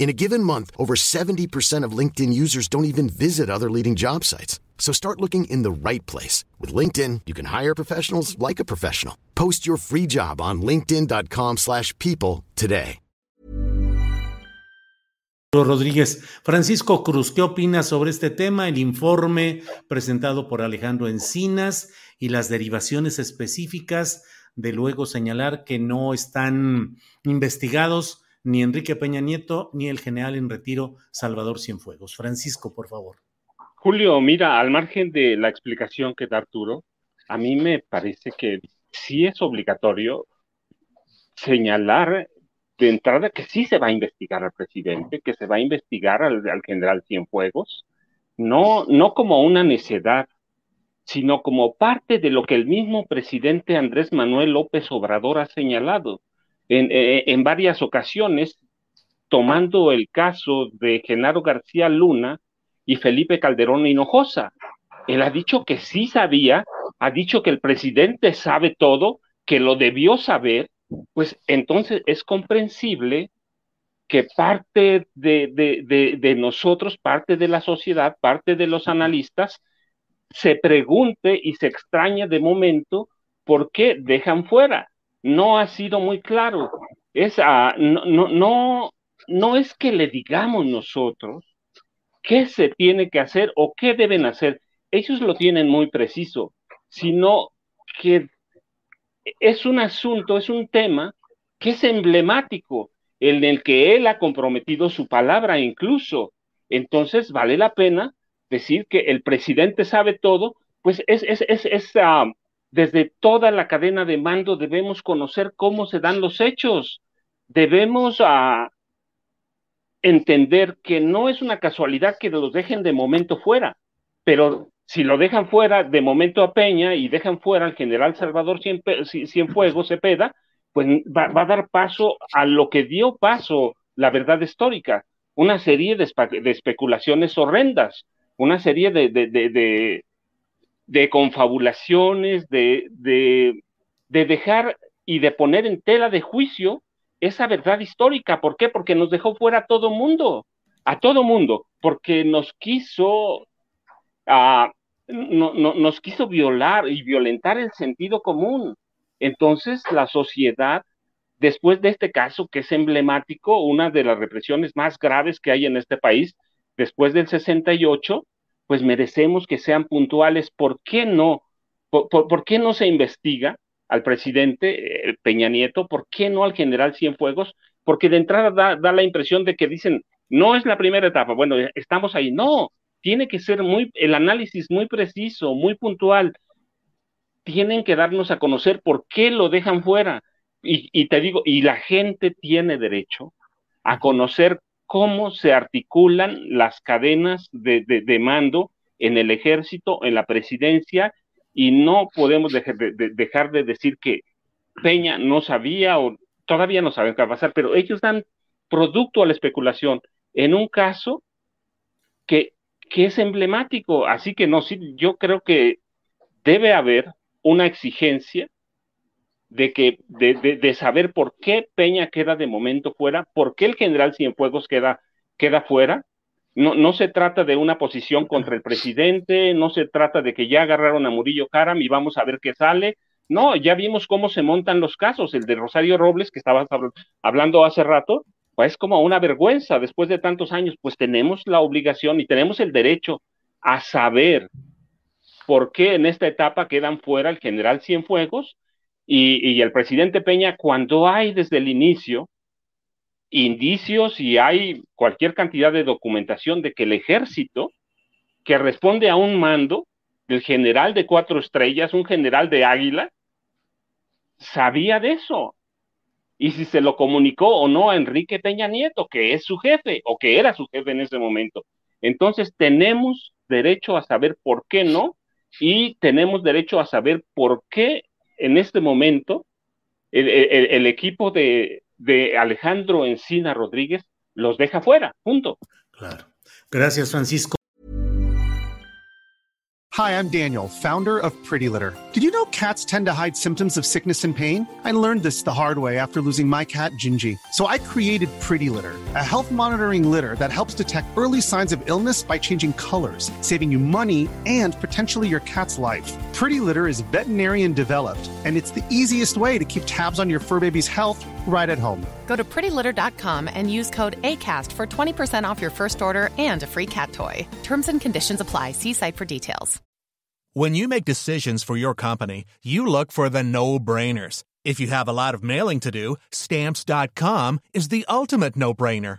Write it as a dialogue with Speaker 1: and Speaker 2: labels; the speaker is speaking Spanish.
Speaker 1: In a given month, over 70% of LinkedIn users don't even visit other leading job sites. So start looking in the right place. With LinkedIn, you can hire professionals like a professional. Post your free job on linkedin.com slash people today.
Speaker 2: Rodríguez. Francisco Cruz, ¿qué opinas sobre este tema? El informe presentado por Alejandro Encinas y las derivaciones específicas de luego señalar que no están investigados ni Enrique Peña Nieto ni el general en retiro Salvador Cienfuegos. Francisco, por favor.
Speaker 3: Julio, mira, al margen de la explicación que da Arturo, a mí me parece que sí es obligatorio señalar de entrada que sí se va a investigar al presidente, que se va a investigar al, general Cienfuegos, no, no como una necedad, sino como parte de lo que el mismo presidente Andrés Manuel López Obrador ha señalado en, eh, en varias ocasiones, tomando el caso de Genaro García Luna y Felipe Calderón Hinojosa. Él ha dicho que sí sabía, ha dicho que el presidente sabe todo, que lo debió saber, pues entonces es comprensible que parte de, de, nosotros, parte de la sociedad, parte de los analistas, se pregunte y se extraña de momento por qué dejan fuera. No ha sido muy claro. Es, no, no, no, no es que le digamos nosotros qué se tiene que hacer o qué deben hacer. Ellos lo tienen muy preciso, sino que es un asunto, es un tema que es emblemático, en el que él ha comprometido su palabra incluso. Entonces, vale la pena decir que el presidente sabe todo, pues es, es, es, ah, desde toda la cadena de mando debemos conocer cómo se dan los hechos. Debemos ah, entender que no es una casualidad que los dejen de momento fuera, pero si lo dejan fuera de momento a Peña y dejan fuera al general Salvador Cienfuegos Cepeda, pues va, va, a dar paso a lo que dio paso la verdad histórica, una serie de, especulaciones horrendas, una serie de, confabulaciones, de, de, dejar y de poner en tela de juicio esa verdad histórica. ¿Por qué? Porque nos dejó fuera a todo mundo, a todo mundo, porque nos quiso, uh, no, no, nos quiso violar y violentar el sentido común. Entonces, la sociedad, después de este caso que es emblemático, una de las represiones más graves que hay en este país, después del 68, pues merecemos que sean puntuales. ¿Por qué no? ¿Por, qué no se investiga al presidente Peña Nieto? ¿Por qué no al general Cienfuegos? Porque de entrada da, da la impresión de que dicen, no es la primera etapa, bueno, estamos ahí. No, tiene que ser muy, el análisis muy preciso, muy puntual. Tienen que darnos a conocer por qué lo dejan fuera. Y te digo, y la gente tiene derecho a conocer cómo se articulan las cadenas de, mando en el ejército, en la presidencia, y no podemos dejar de, dejar de decir que Peña no sabía o todavía no saben qué va a pasar, pero ellos dan producto a la especulación en un caso que, que es emblemático. Así que no, sí, yo creo que debe haber una exigencia de que de, de, saber por qué Peña queda de momento fuera, por qué el general Cienfuegos queda, queda fuera. No, no se trata de una posición contra el presidente, no se trata de que ya agarraron a Murillo Karam y vamos a ver qué sale. No, ya vimos cómo se montan los casos. El de Rosario Robles, que estabas hablando hace rato, pues como una vergüenza después de tantos años, pues tenemos la obligación y tenemos el derecho a saber por qué en esta etapa quedan fuera el general Cienfuegos y, el presidente Peña cuando hay desde el inicio indicios y hay cualquier cantidad de documentación de que el ejército que responde a un mando del general de cuatro estrellas, un general de águila, sabía de eso y si se lo comunicó o no a Enrique Peña Nieto, que es su jefe o que era su jefe en ese momento. Entonces tenemos derecho a saber por qué no y tenemos derecho a saber por qué en este momento el, equipo de, de Alejandro Encina Rodríguez los deja fuera, punto.
Speaker 2: Claro. Gracias, Francisco.
Speaker 4: Hi, I'm Daniel, founder of Pretty Litter. Did you know cats tend to hide symptoms of sickness and pain? I learned this the hard way after losing my cat, Gingy. So I created Pretty Litter, a health monitoring litter that helps detect early signs of illness by changing colors, saving you money and potentially your cat's life. Pretty Litter is veterinarian developed, and it's the easiest way to keep tabs on your fur baby's health right at home.
Speaker 5: Go to prettylitter.com and use code ACAST for 20% off your first order and a free cat toy. Terms and conditions apply. See site for details.
Speaker 6: When you make decisions for your company, you look for the no brainers. If you have a lot of mailing to do, stamps.com is the ultimate no brainer.